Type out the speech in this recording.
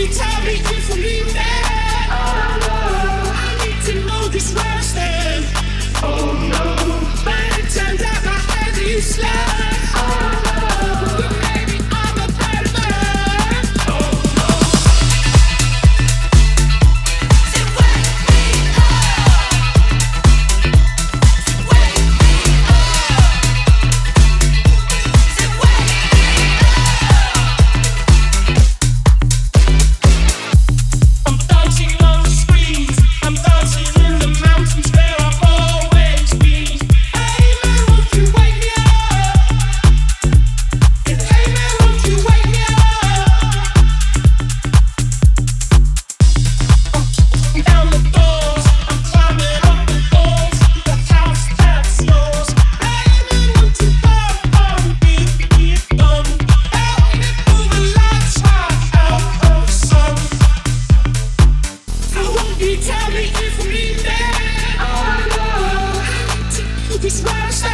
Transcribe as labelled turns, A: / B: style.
A: He told me just to leave that. Smash